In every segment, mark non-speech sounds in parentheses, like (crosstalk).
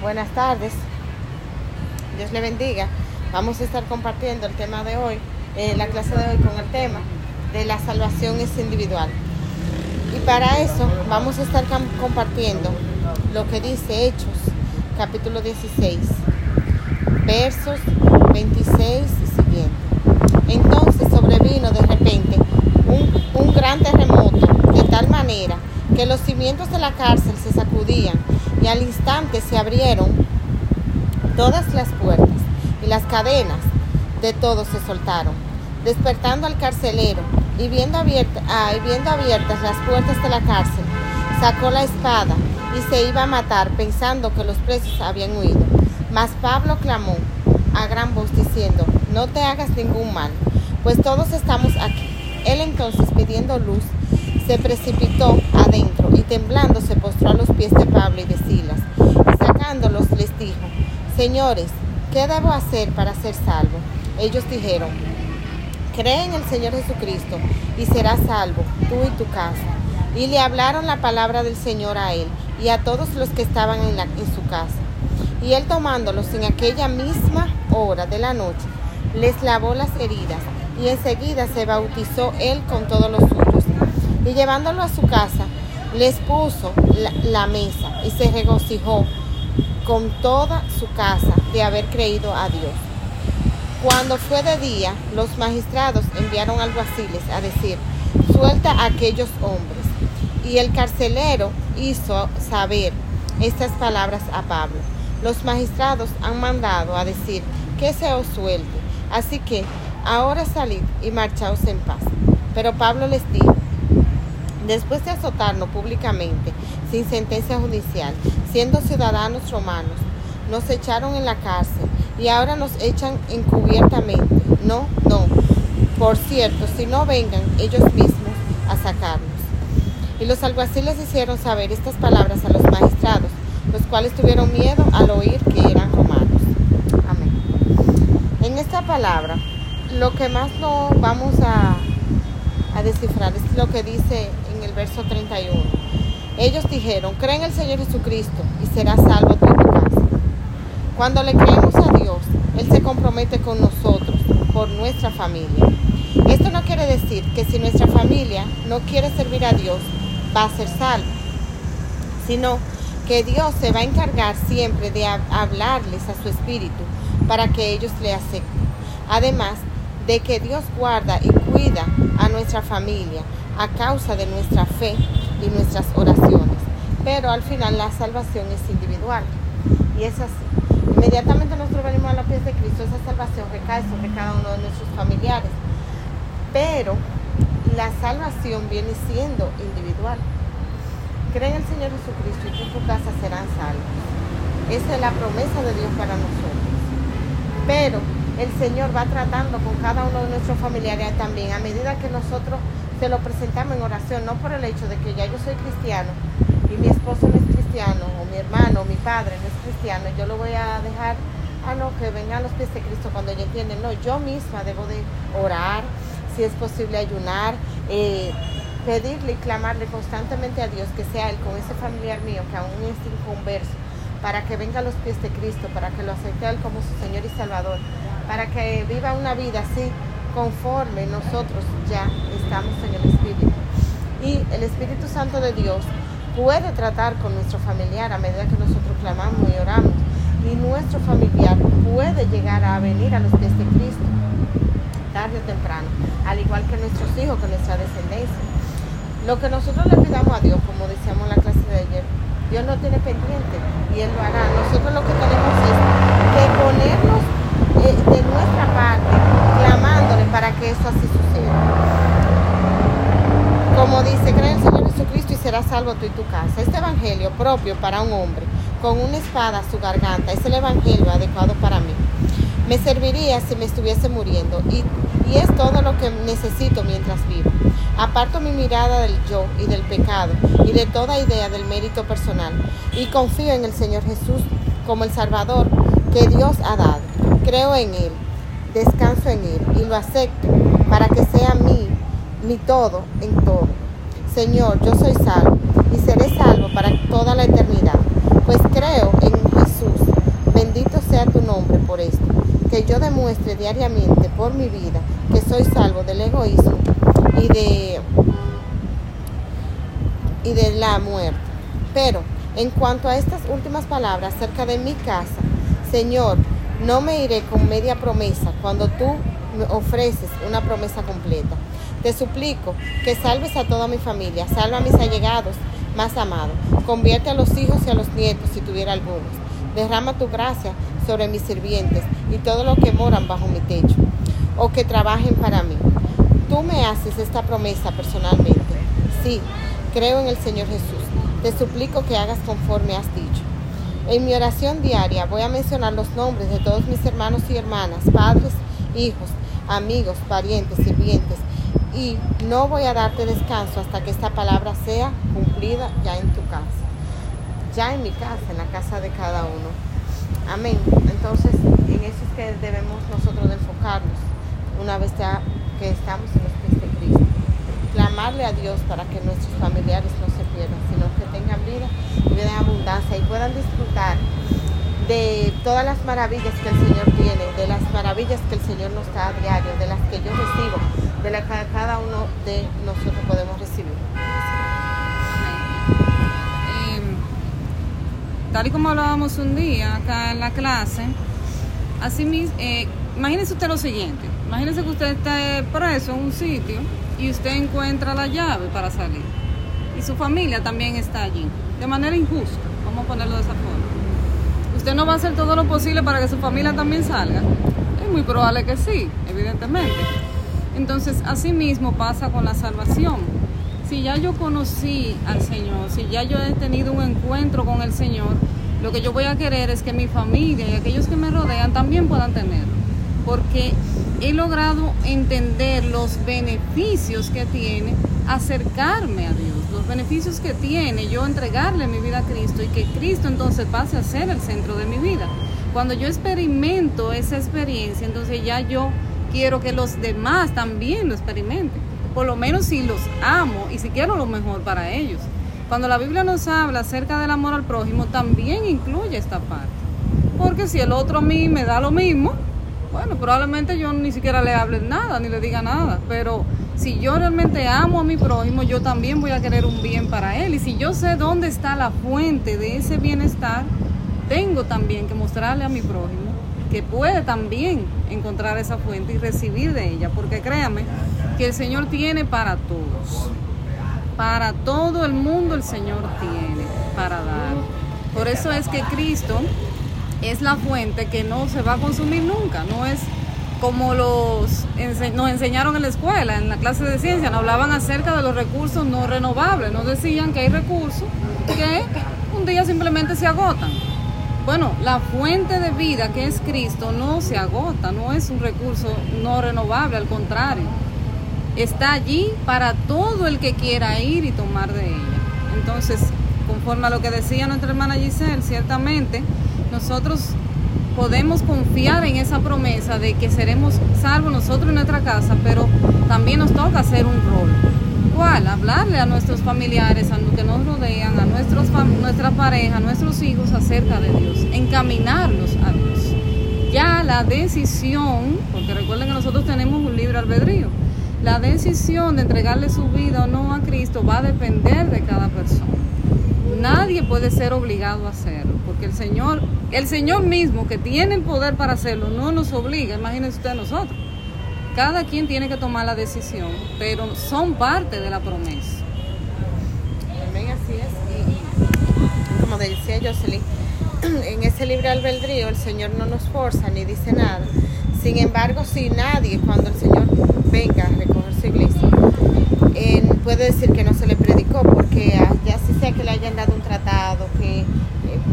Buenas tardes. Dios le bendiga. Vamos a estar compartiendo el tema de hoy, eh, la clase de hoy con el tema de la salvación es individual. Y para eso vamos a estar compartiendo lo que dice Hechos, capítulo 16, versos 26 y siguiente. Entonces sobrevino de repente un, un gran terremoto, de tal manera que los cimientos de la cárcel se sacudían y al instante se abrieron todas las puertas y las cadenas de todos se soltaron, despertando al carcelero y viendo, ah, viendo abiertas las puertas de la cárcel, sacó la espada y se iba a matar pensando que los presos habían huido. Mas Pablo clamó a gran voz diciendo, no te hagas ningún mal, pues todos estamos aquí. Él entonces pidiendo luz, se precipitó adentro temblando se postró a los pies de Pablo y de Silas. Y sacándolos les dijo, Señores, ¿qué debo hacer para ser salvo? Ellos dijeron, Cree en el Señor Jesucristo y serás salvo, tú y tu casa. Y le hablaron la palabra del Señor a él y a todos los que estaban en, su casa. Y él tomándolos en aquella misma hora de la noche, les lavó las heridas y enseguida se bautizó él con todos los suyos y llevándolo a su casa, les puso la, mesa y se regocijó con toda su casa de haber creído a Dios. Cuando fue de día, los magistrados enviaron alguaciles a decir, suelta a aquellos hombres. Y el carcelero hizo saber estas palabras a Pablo. Los magistrados han mandado a decir que se os suelte. Así que ahora salid y marchaos en paz. Pero Pablo les dijo, Después de azotarnos públicamente, sin sentencia judicial, siendo ciudadanos romanos, nos echaron en la cárcel y ahora nos echan encubiertamente. No, no. Por cierto, si no vengan ellos mismos a sacarnos. Y los alguaciles hicieron saber estas palabras a los magistrados, los cuales tuvieron miedo al oír que eran romanos. Amén. En esta palabra, lo que más no vamos a, descifrar es lo que dice verso 31. Ellos dijeron, cree en el Señor Jesucristo y serás salvo tu casa. Cuando le creemos a Dios, Él se compromete con nosotros por nuestra familia. Esto no quiere decir que si nuestra familia no quiere servir a Dios, va a ser salvo, sino que Dios se va a encargar siempre de hablarles a su espíritu para que ellos le acepten. Además de que Dios guarda y cuida a nuestra familia a causa de nuestra fe y nuestras oraciones. Pero al final la salvación es individual. Y es así. Inmediatamente nosotros venimos a los pies de Cristo, esa salvación recae sobre cada uno de nuestros familiares. Pero la salvación viene siendo individual. Cree en el Señor Jesucristo y tú y tu casa serán salvos. Esa es la promesa de Dios para nosotros. Pero el Señor va tratando con cada uno de nuestros familiares también a medida que nosotros se lo presentamos en oración, no por el hecho de que ya yo soy cristiano y mi esposo no es cristiano, o mi hermano, o mi padre no es cristiano, yo lo voy a dejar, a no, que venga a los pies de Cristo cuando ella entiende, no, yo misma debo de orar, si es posible ayunar, eh, pedirle y clamarle constantemente a Dios que sea Él con ese familiar mío que aún es inconverso, para que venga a los pies de Cristo, para que lo acepte a Él como su Señor y Salvador, para que viva una vida así conforme nosotros ya estamos en el Espíritu. Y el Espíritu Santo de Dios puede tratar con nuestro familiar a medida que nosotros clamamos y oramos. Y nuestro familiar puede llegar a venir a los pies de Cristo tarde o temprano, al igual que nuestros hijos, con nuestra descendencia. Lo que nosotros le pidamos a Dios, como decíamos en la clase de ayer, Dios no tiene pendiente y Él lo hará. Nosotros lo que tenemos es que ponernos eh, de nuestra parte, clamándole para que eso así suceda. Como dice, cree en el Señor Jesucristo y serás salvo tú y tu casa. Este evangelio propio para un hombre con una espada a su garganta es el evangelio adecuado para mí. Me serviría si me estuviese muriendo y, y es todo lo que necesito mientras vivo. Aparto mi mirada del yo y del pecado y de toda idea del mérito personal y confío en el Señor Jesús como el Salvador que Dios ha dado. Creo en Él, descanso en Él y lo acepto para que sea mi, mi todo en todo. Señor, yo soy salvo y seré salvo para toda la eternidad, pues creo en Jesús que yo demuestre diariamente por mi vida que soy salvo del egoísmo y de, y de la muerte. Pero en cuanto a estas últimas palabras acerca de mi casa, Señor, no me iré con media promesa cuando tú me ofreces una promesa completa. Te suplico que salves a toda mi familia, salva a mis allegados más amados, convierte a los hijos y a los nietos si tuviera algunos. Derrama tu gracia sobre mis sirvientes y todo lo que moran bajo mi techo o que trabajen para mí. Tú me haces esta promesa personalmente. Sí, creo en el Señor Jesús. Te suplico que hagas conforme has dicho. En mi oración diaria voy a mencionar los nombres de todos mis hermanos y hermanas, padres, hijos, amigos, parientes, sirvientes, y no voy a darte descanso hasta que esta palabra sea cumplida ya en tu casa, ya en mi casa, en la casa de cada uno. Amén. Entonces, en eso es que debemos nosotros enfocarnos una vez que estamos en los pies de Cristo. Clamarle a Dios para que nuestros familiares no se pierdan, sino vida y vida en abundancia y puedan disfrutar de todas las maravillas que el Señor tiene, de las maravillas que el Señor nos da a diario, de las que yo recibo, de las que cada uno de nosotros podemos recibir. Eh, tal y como hablábamos un día acá en la clase, así mismo, eh, imagínese usted lo siguiente, imagínese que usted está preso en un sitio y usted encuentra la llave para salir su familia también está allí, de manera injusta, vamos a ponerlo de esa forma usted no va a hacer todo lo posible para que su familia también salga. Es muy probable que sí, evidentemente. Entonces, así mismo pasa con la salvación. Si ya yo conocí al Señor, si ya yo he tenido un encuentro con el Señor, lo que yo voy a querer es que mi familia y aquellos que me rodean también puedan tenerlo. Porque he logrado entender los beneficios que tiene acercarme a Dios, los beneficios que tiene yo entregarle mi vida a Cristo y que Cristo entonces pase a ser el centro de mi vida. Cuando yo experimento esa experiencia, entonces ya yo quiero que los demás también lo experimenten. Por lo menos si los amo y si quiero lo mejor para ellos. Cuando la Biblia nos habla acerca del amor al prójimo, también incluye esta parte. Porque si el otro a mí me da lo mismo, bueno, probablemente yo ni siquiera le hable nada, ni le diga nada, pero si yo realmente amo a mi prójimo, yo también voy a querer un bien para él. Y si yo sé dónde está la fuente de ese bienestar, tengo también que mostrarle a mi prójimo que puede también encontrar esa fuente y recibir de ella. Porque créame que el Señor tiene para todos. Para todo el mundo el Señor tiene para dar. Por eso es que Cristo es la fuente que no se va a consumir nunca. No es como los nos enseñaron en la escuela, en la clase de ciencia, nos hablaban acerca de los recursos no renovables, nos decían que hay recursos que un día simplemente se agotan. Bueno, la fuente de vida que es Cristo no se agota, no es un recurso no renovable, al contrario, está allí para todo el que quiera ir y tomar de ella. Entonces, conforme a lo que decía nuestra hermana Giselle, ciertamente nosotros podemos confiar en esa promesa de que seremos salvos nosotros en nuestra casa, pero también nos toca hacer un rol. ¿Cuál? Hablarle a nuestros familiares, a los que nos rodean, a nuestros, nuestra pareja, a nuestros hijos acerca de Dios, encaminarlos a Dios. Ya la decisión, porque recuerden que nosotros tenemos un libre albedrío, la decisión de entregarle su vida o no a Cristo va a depender de cada persona. Puede ser obligado a hacerlo, porque el Señor, el Señor mismo que tiene el poder para hacerlo, no nos obliga, imagínense usted a nosotros. Cada quien tiene que tomar la decisión, pero son parte de la promesa. Amén, así es. Como decía Jocelyn, (clears throat) en ese libre albedrío el Señor no nos forza ni dice nada. Sin embargo, si nadie, cuando el Señor venga a recoger su iglesia, puede decir que no se le predicó, porque ya sea que le hayan dado un tratado, que eh,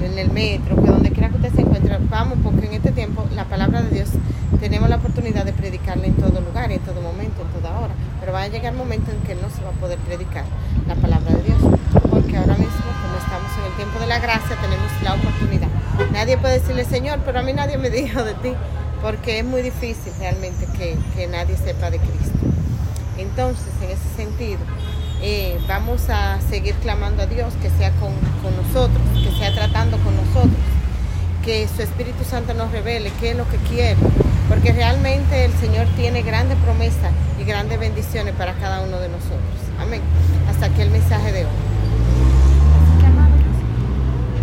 en el metro, que donde quiera que usted se encuentre, vamos, porque en este tiempo la palabra de Dios tenemos la oportunidad de predicarla en todo lugar, en todo momento, en toda hora, pero va a llegar el momento en que no se va a poder predicar la palabra de Dios, porque ahora mismo, como estamos en el tiempo de la gracia, tenemos la oportunidad. Nadie puede decirle, Señor, pero a mí nadie me dijo de ti, porque es muy difícil realmente que, que nadie sepa de Cristo. Entonces, en ese sentido, eh, vamos a seguir clamando a Dios que sea con, nosotros, que sea tratando con nosotros, que su Espíritu Santo nos revele qué es lo que quiere, porque realmente el Señor tiene grandes promesas y grandes bendiciones para cada uno de nosotros. Amén. Hasta aquí el mensaje de hoy.